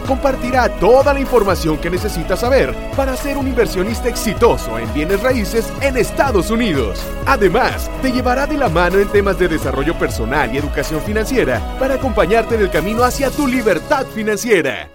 compartirá toda la información que necesitas saber para ser un inversionista exitoso en bienes raíces en Estados Unidos. Además, te llevará de la mano en temas de desarrollo personal y educación financiera para acompañarte en el camino hacia tu libertad financiera.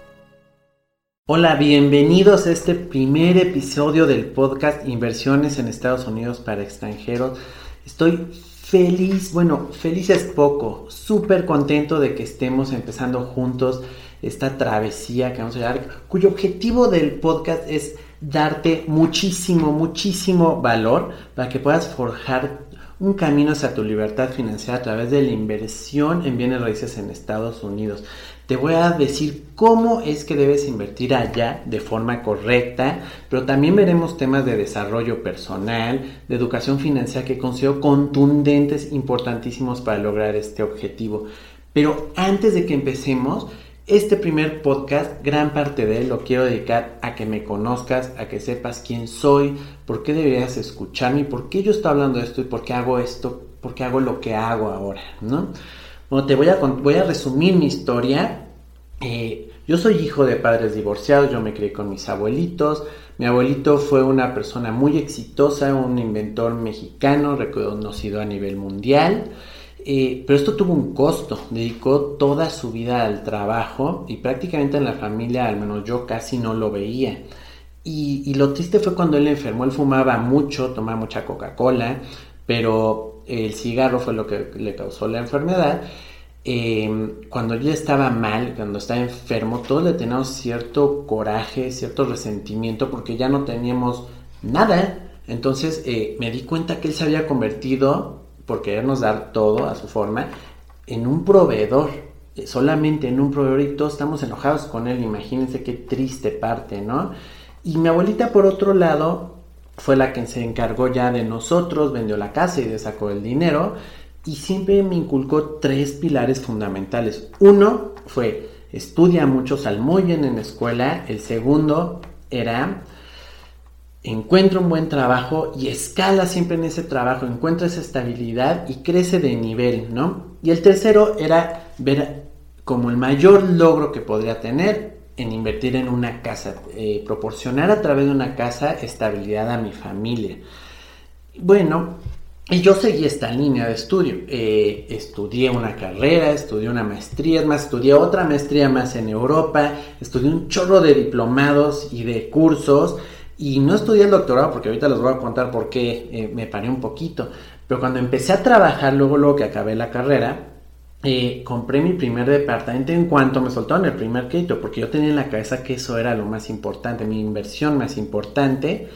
Hola, bienvenidos a este primer episodio del podcast Inversiones en Estados Unidos para extranjeros. Estoy feliz, bueno, feliz es poco, súper contento de que estemos empezando juntos esta travesía que vamos a llevar, cuyo objetivo del podcast es darte muchísimo, muchísimo valor para que puedas forjar un camino hacia tu libertad financiera a través de la inversión en bienes raíces en Estados Unidos. Te voy a decir cómo es que debes invertir allá de forma correcta, pero también veremos temas de desarrollo personal, de educación financiera que considero contundentes, importantísimos para lograr este objetivo. Pero antes de que empecemos, este primer podcast, gran parte de él lo quiero dedicar a que me conozcas, a que sepas quién soy, por qué deberías escucharme, por qué yo estoy hablando de esto y por qué hago esto, por qué hago lo que hago ahora, ¿no? Bueno, te voy a, voy a resumir mi historia. Eh, yo soy hijo de padres divorciados, yo me crié con mis abuelitos. Mi abuelito fue una persona muy exitosa, un inventor mexicano reconocido a nivel mundial. Eh, pero esto tuvo un costo, dedicó toda su vida al trabajo y prácticamente en la familia, al menos yo casi no lo veía. Y, lo triste fue cuando él enfermó, él fumaba mucho, tomaba mucha Coca-Cola, pero el cigarro fue lo que le causó la enfermedad. Eh, cuando él estaba mal, cuando estaba enfermo, todos le teníamos cierto coraje, cierto resentimiento porque ya no teníamos nada. Entonces eh, me di cuenta que él se había convertido por querernos dar todo a su forma, en un proveedor, eh, solamente en un proveedor y todos estamos enojados con él, imagínense qué triste parte, ¿no? Y mi abuelita por otro lado fue la que se encargó ya de nosotros, vendió la casa y sacó el dinero y siempre me inculcó tres pilares fundamentales. Uno fue estudia mucho, sal muy bien en la escuela, el segundo era encuentra un buen trabajo y escala siempre en ese trabajo, encuentra esa estabilidad y crece de nivel, ¿no? Y el tercero era ver como el mayor logro que podría tener en invertir en una casa, eh, proporcionar a través de una casa estabilidad a mi familia. Bueno, y yo seguí esta línea de estudio. Eh, estudié una carrera, estudié una maestría, más estudié otra maestría más en Europa, estudié un chorro de diplomados y de cursos y no estudié el doctorado porque ahorita les voy a contar por qué eh, me paré un poquito. Pero cuando empecé a trabajar, luego, luego que acabé la carrera, eh, compré mi primer departamento en cuanto me soltaron el primer crédito, porque yo tenía en la cabeza que eso era lo más importante, mi inversión más importante.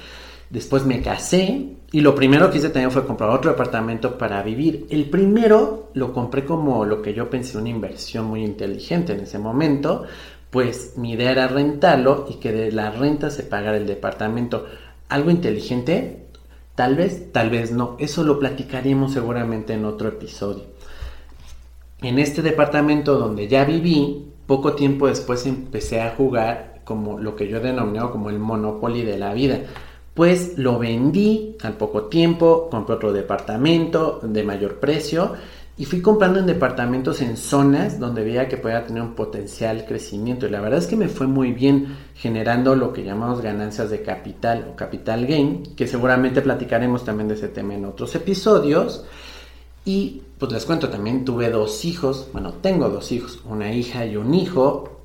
Después me casé y lo primero que hice también fue comprar otro departamento para vivir. El primero lo compré como lo que yo pensé una inversión muy inteligente en ese momento, pues mi idea era rentarlo y que de la renta se pagara el departamento. ¿Algo inteligente? Tal vez, tal vez no. Eso lo platicaremos seguramente en otro episodio. En este departamento donde ya viví, poco tiempo después empecé a jugar como lo que yo he como el Monopoly de la vida. Pues lo vendí al poco tiempo, compré otro departamento de mayor precio y fui comprando en departamentos en zonas donde veía que podía tener un potencial crecimiento. Y la verdad es que me fue muy bien generando lo que llamamos ganancias de capital o capital gain, que seguramente platicaremos también de ese tema en otros episodios. Y pues les cuento, también tuve dos hijos, bueno, tengo dos hijos, una hija y un hijo,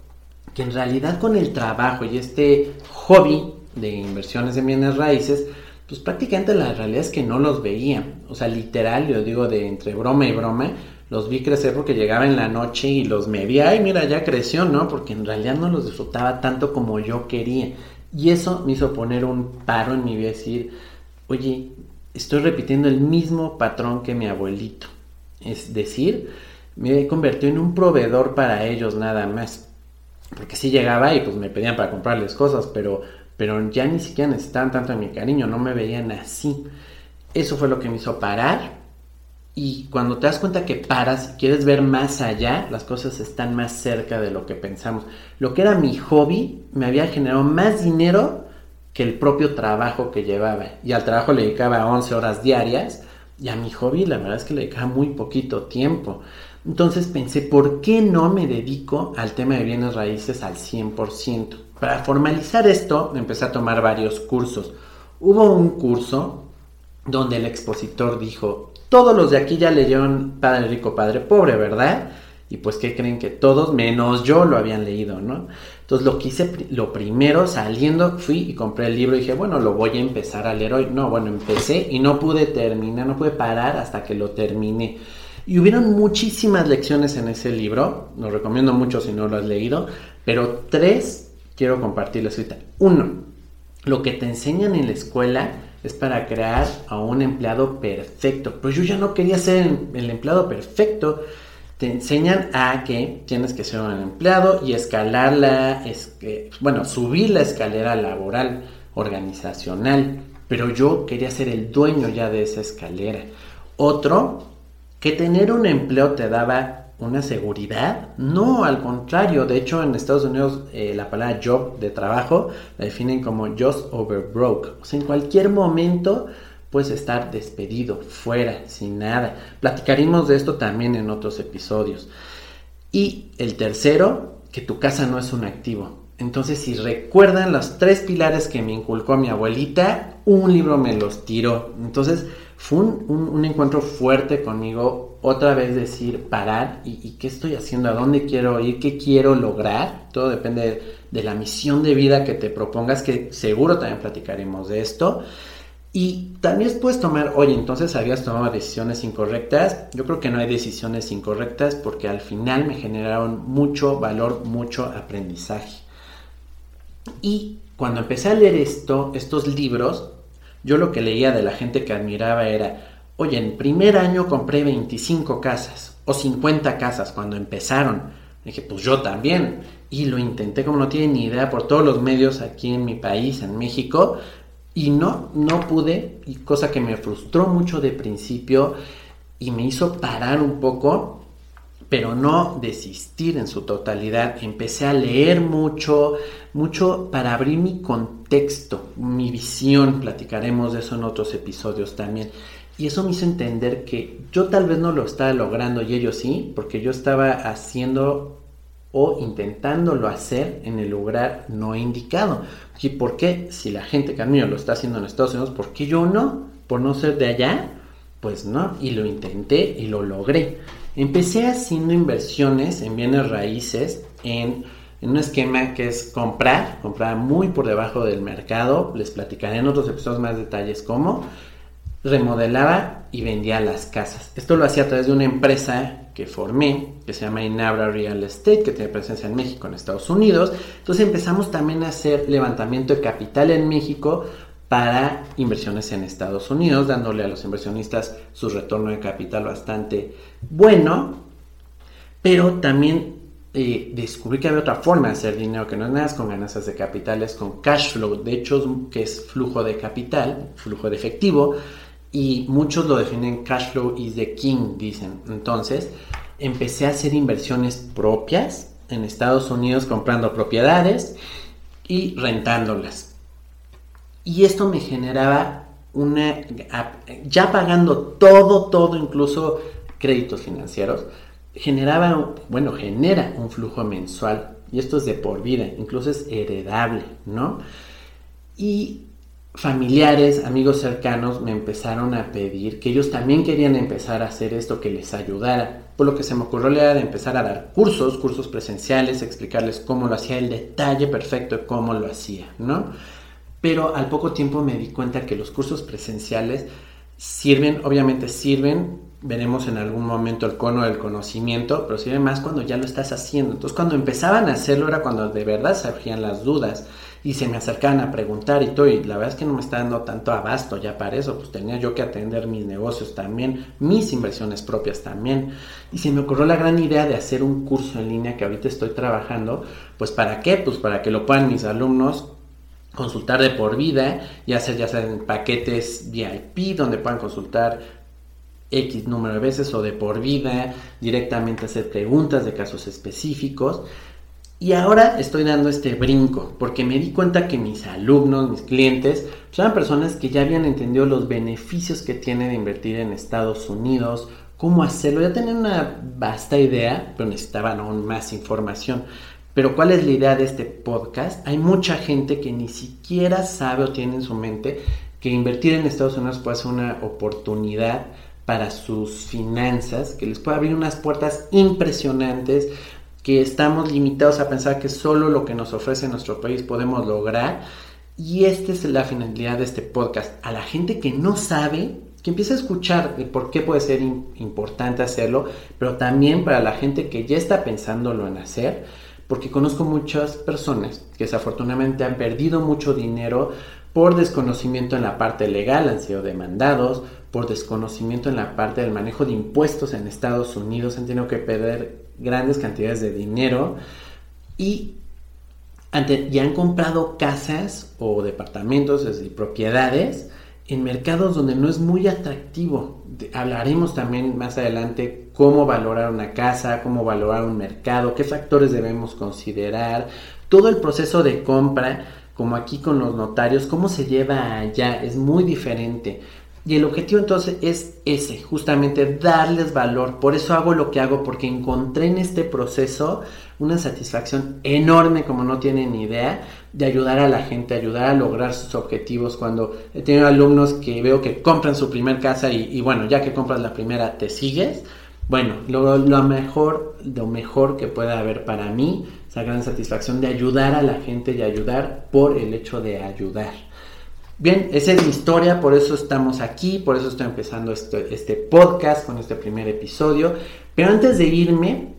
que en realidad con el trabajo y este hobby de inversiones en bienes raíces, pues prácticamente la realidad es que no los veía. O sea, literal, yo digo de entre broma y broma, los vi crecer porque llegaba en la noche y los me vi, ay, mira, ya creció, ¿no? Porque en realidad no los disfrutaba tanto como yo quería. Y eso me hizo poner un paro en mi vida y decir, oye, estoy repitiendo el mismo patrón que mi abuelito. Es decir, me he convertido en un proveedor para ellos nada más. Porque sí llegaba y pues me pedían para comprarles cosas, pero pero ya ni siquiera necesitaban tanto de mi cariño, no me veían así. Eso fue lo que me hizo parar Y cuando te das cuenta que paras y quieres ver más allá, las cosas están más cerca de lo que pensamos. Lo que era mi hobby me había generado más dinero que el propio trabajo que llevaba. Y al trabajo le dedicaba 11 horas diarias y a mi hobby la verdad es que le dedicaba muy poquito tiempo. Entonces pensé, ¿por qué no me dedico al tema de bienes raíces al 100%? Para formalizar esto, empecé a tomar varios cursos. Hubo un curso donde el expositor dijo, todos los de aquí ya leyeron Padre Rico, Padre Pobre, ¿verdad? Y pues, ¿qué creen que todos, menos yo, lo habían leído, ¿no? Entonces, lo que hice, lo primero, saliendo, fui y compré el libro y dije, bueno, lo voy a empezar a leer hoy. No, bueno, empecé y no pude terminar, no pude parar hasta que lo terminé. Y hubieron muchísimas lecciones en ese libro, lo recomiendo mucho si no lo has leído, pero tres quiero compartirles ahorita. Uno, lo que te enseñan en la escuela es para crear a un empleado perfecto. Pues yo ya no quería ser el empleado perfecto. Te enseñan a que tienes que ser un empleado y escalar la, es, bueno, subir la escalera laboral, organizacional. Pero yo quería ser el dueño ya de esa escalera. Otro, que tener un empleo te daba una seguridad. No, al contrario. De hecho, en Estados Unidos eh, la palabra job de trabajo la definen como just over broke. O sea, en cualquier momento puedes estar despedido, fuera, sin nada. Platicaremos de esto también en otros episodios. Y el tercero, que tu casa no es un activo. Entonces, si recuerdan los tres pilares que me inculcó mi abuelita, un libro me los tiró. Entonces, fue un, encuentro fuerte conmigo, otra vez decir, parar y, qué estoy haciendo, a dónde quiero ir, qué quiero lograr. Todo depende de, la misión de vida que te propongas, que seguro también platicaremos de esto. Y también puedes tomar, oye, entonces habías tomado decisiones incorrectas. Yo creo que no hay decisiones incorrectas porque al final me generaron mucho valor, mucho aprendizaje. Y cuando empecé a leer esto, estos libros, yo lo que leía de la gente que admiraba era, oye, en primer año compré 25 casas o 50 casas cuando empezaron. dije, pues yo también. Y lo intenté como no tienen ni idea por todos los medios aquí en mi país, en México. Y no, no pude, y cosa que me frustró mucho de principio y me hizo parar un poco pero no desistir en su totalidad. Empecé a leer mucho, mucho para abrir mi contexto, mi visión. Platicaremos de eso en otros episodios también. Y eso me hizo entender que yo tal vez no lo estaba logrando y ellos sí, porque yo estaba haciendo o intentándolo hacer en el lugar no indicado. ¿Y por qué? Si la gente que lo está haciendo en Estados Unidos, ¿por qué yo no? ¿Por no ser de allá? Pues no, y lo intenté y lo logré. Empecé haciendo inversiones en bienes raíces en, un esquema que es comprar, comprar muy por debajo del mercado. Les platicaré en otros episodios más detalles cómo. Remodelaba y vendía las casas. Esto lo hacía a través de una empresa que formé, que se llama Inabra Real Estate, que tiene presencia en México, en Estados Unidos. Entonces empezamos también a hacer levantamiento de capital en México para inversiones en Estados Unidos, dándole a los inversionistas su retorno de capital bastante bueno, pero también eh, descubrí que había otra forma de hacer dinero que no es nada con ganancias de capital, es con cash flow, de hecho que es flujo de capital, flujo de efectivo, y muchos lo definen cash flow is the king, dicen. Entonces, empecé a hacer inversiones propias en Estados Unidos comprando propiedades y rentándolas. Y esto me generaba una, ya pagando todo, todo, incluso créditos financieros, generaba, bueno, genera un flujo mensual. Y esto es de por vida, incluso es heredable, ¿no? Y familiares, amigos cercanos me empezaron a pedir que ellos también querían empezar a hacer esto que les ayudara. Por lo que se me ocurrió la idea de empezar a dar cursos, cursos presenciales, explicarles cómo lo hacía, el detalle perfecto de cómo lo hacía, ¿no? Pero al poco tiempo me di cuenta que los cursos presenciales sirven, obviamente sirven, veremos en algún momento el cono del conocimiento, pero sirven más cuando ya lo estás haciendo. Entonces cuando empezaban a hacerlo era cuando de verdad surgían las dudas y se me acercaban a preguntar y todo, y la verdad es que no me está dando tanto abasto ya para eso, pues tenía yo que atender mis negocios también, mis inversiones propias también, y se me ocurrió la gran idea de hacer un curso en línea que ahorita estoy trabajando, pues para qué, pues para que lo puedan mis alumnos consultar de por vida y hacer ya sea paquetes VIP donde puedan consultar X número de veces o de por vida, directamente hacer preguntas de casos específicos. Y ahora estoy dando este brinco porque me di cuenta que mis alumnos, mis clientes, eran personas que ya habían entendido los beneficios que tiene de invertir en Estados Unidos, cómo hacerlo. Ya tenían una vasta idea, pero necesitaban aún más información. Pero ¿cuál es la idea de este podcast? Hay mucha gente que ni siquiera sabe o tiene en su mente que invertir en Estados Unidos puede ser una oportunidad para sus finanzas, que les puede abrir unas puertas impresionantes, que estamos limitados a pensar que solo lo que nos ofrece nuestro país podemos lograr. Y esta es la finalidad de este podcast. A la gente que no sabe, que empiece a escuchar de por qué puede ser importante hacerlo, pero también para la gente que ya está pensándolo en hacer, porque conozco muchas personas que desafortunadamente han perdido mucho dinero por desconocimiento en la parte legal, han sido demandados, por desconocimiento en la parte del manejo de impuestos en Estados Unidos, han tenido que perder grandes cantidades de dinero y ya han comprado casas o departamentos y propiedades en mercados donde no es muy atractivo. Hablaremos también más adelante cómo valorar una casa, cómo valorar un mercado, qué factores debemos considerar, todo el proceso de compra, como aquí con los notarios, cómo se lleva allá, es muy diferente. Y el objetivo entonces es ese, justamente darles valor. Por eso hago lo que hago, porque encontré en este proceso una satisfacción enorme, como no tienen idea, de ayudar a la gente, ayudar a lograr sus objetivos. Cuando he tenido alumnos que veo que compran su primer casa y, bueno, ya que compras la primera, te sigues. Bueno, lo, lo mejor, lo mejor que pueda haber para mí, esa gran satisfacción de ayudar a la gente y ayudar por el hecho de ayudar. Bien, esa es mi historia, por eso estamos aquí, por eso estoy empezando este, este, podcast con este primer episodio. Pero antes de irme,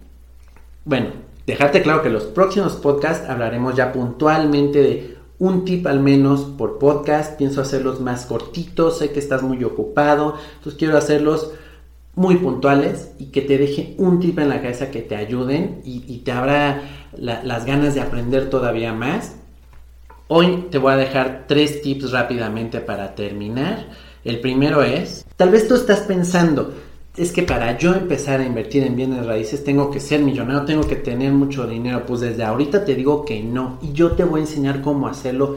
bueno, dejarte claro que los próximos podcasts hablaremos ya puntualmente de un tip al menos por podcast. Pienso hacerlos más cortitos, sé que estás muy ocupado, entonces quiero hacerlos muy puntuales y que te deje un tip en la cabeza que te ayuden y, te abra las ganas de aprender todavía más. Hoy te voy a dejar tres tips rápidamente para terminar. El primero es, tal vez tú estás pensando, es que para yo empezar a invertir en bienes raíces tengo que ser millonario, tengo que tener mucho dinero. Pues desde ahorita te digo que no. Y yo te voy a enseñar cómo hacerlo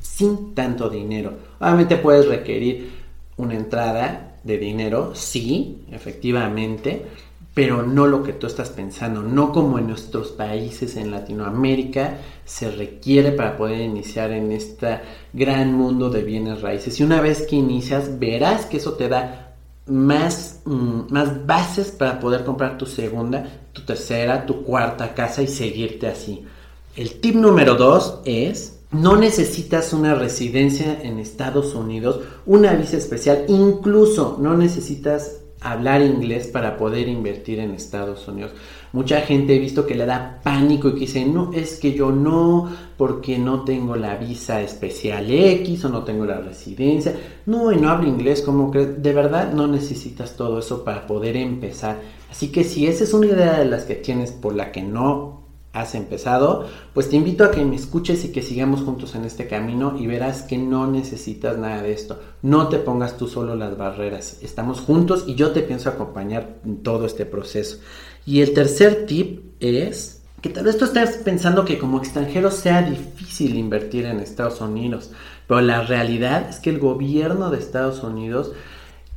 sin tanto dinero. Obviamente puedes requerir una entrada de dinero, sí, efectivamente pero no lo que tú estás pensando, no como en nuestros países en Latinoamérica se requiere para poder iniciar en este gran mundo de bienes raíces. Y una vez que inicias, verás que eso te da más, mm, más bases para poder comprar tu segunda, tu tercera, tu cuarta casa y seguirte así. El tip número dos es no necesitas una residencia en Estados Unidos, una visa especial, incluso no necesitas hablar inglés para poder invertir en Estados Unidos. Mucha gente he visto que le da pánico y que dice, no, es que yo no, porque no tengo la visa especial X o no tengo la residencia. No, y no hablo inglés, como que de verdad no necesitas todo eso para poder empezar. Así que si esa es una idea de las que tienes por la que no has empezado, pues te invito a que me escuches y que sigamos juntos en este camino y verás que no necesitas nada de esto. No te pongas tú solo las barreras. Estamos juntos y yo te pienso acompañar en todo este proceso. Y el tercer tip es que tal vez tú estés pensando que como extranjero sea difícil invertir en Estados Unidos, pero la realidad es que el gobierno de Estados Unidos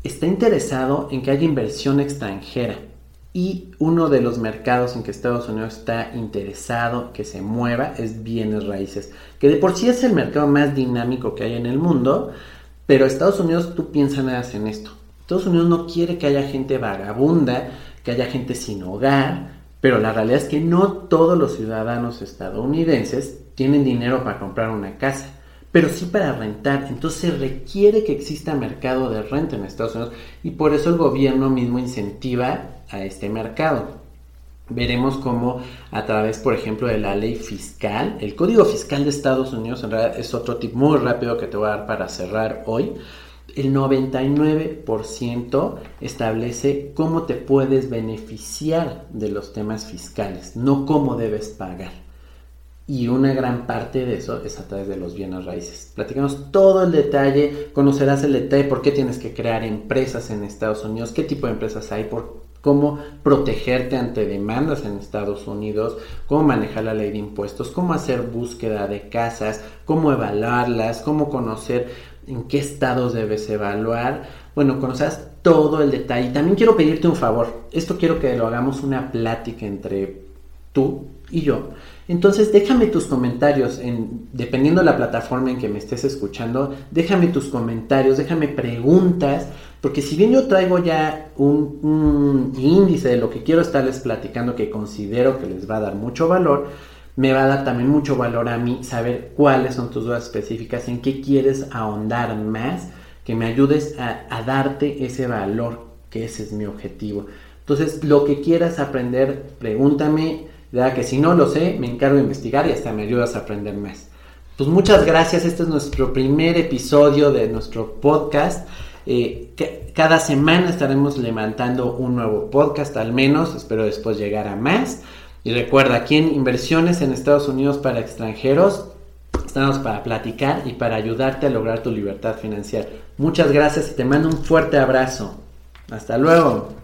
está interesado en que haya inversión extranjera y uno de los mercados en que Estados Unidos está interesado que se mueva es bienes raíces, que de por sí es el mercado más dinámico que hay en el mundo, pero Estados Unidos tú piensas nada en esto. Estados Unidos no quiere que haya gente vagabunda, que haya gente sin hogar, pero la realidad es que no todos los ciudadanos estadounidenses tienen dinero para comprar una casa pero sí para rentar. Entonces requiere que exista mercado de renta en Estados Unidos y por eso el gobierno mismo incentiva a este mercado. Veremos cómo a través, por ejemplo, de la ley fiscal, el código fiscal de Estados Unidos, en realidad es otro tip muy rápido que te voy a dar para cerrar hoy. El 99% establece cómo te puedes beneficiar de los temas fiscales, no cómo debes pagar. y una gran parte de eso es a través de los bienes raíces. Platicamos todo el detalle, conocerás el detalle por qué tienes que crear empresas en Estados Unidos, qué tipo de empresas hay, por cómo protegerte ante demandas en Estados Unidos, cómo manejar la ley de impuestos, cómo hacer búsqueda de casas, cómo evaluarlas, cómo conocer en qué estados debes evaluar. Bueno, conocerás todo el detalle. También quiero pedirte un favor. Esto quiero que lo hagamos una plática entre tú y yo. Entonces déjame tus comentarios, en, dependiendo de la plataforma en que me estés escuchando, déjame tus comentarios, déjame preguntas, porque si bien yo traigo ya un, índice de lo que quiero estarles platicando que considero que les va a dar mucho valor, me va a dar también mucho valor a mí saber cuáles son tus dudas específicas, en qué quieres ahondar más, que me ayudes a, a darte ese valor, que ese es mi objetivo. Entonces, lo que quieras aprender, pregúntame ya que si no lo sé, me encargo de investigar y hasta me ayudas a aprender más. Pues muchas gracias, este es nuestro primer episodio de nuestro podcast. Eh, cada semana estaremos levantando un nuevo podcast al menos, espero después llegar a más. Y recuerda, aquí en Inversiones en Estados Unidos para extranjeros, estamos para platicar y para ayudarte a lograr tu libertad financiera. Muchas gracias y te mando un fuerte abrazo. Hasta luego.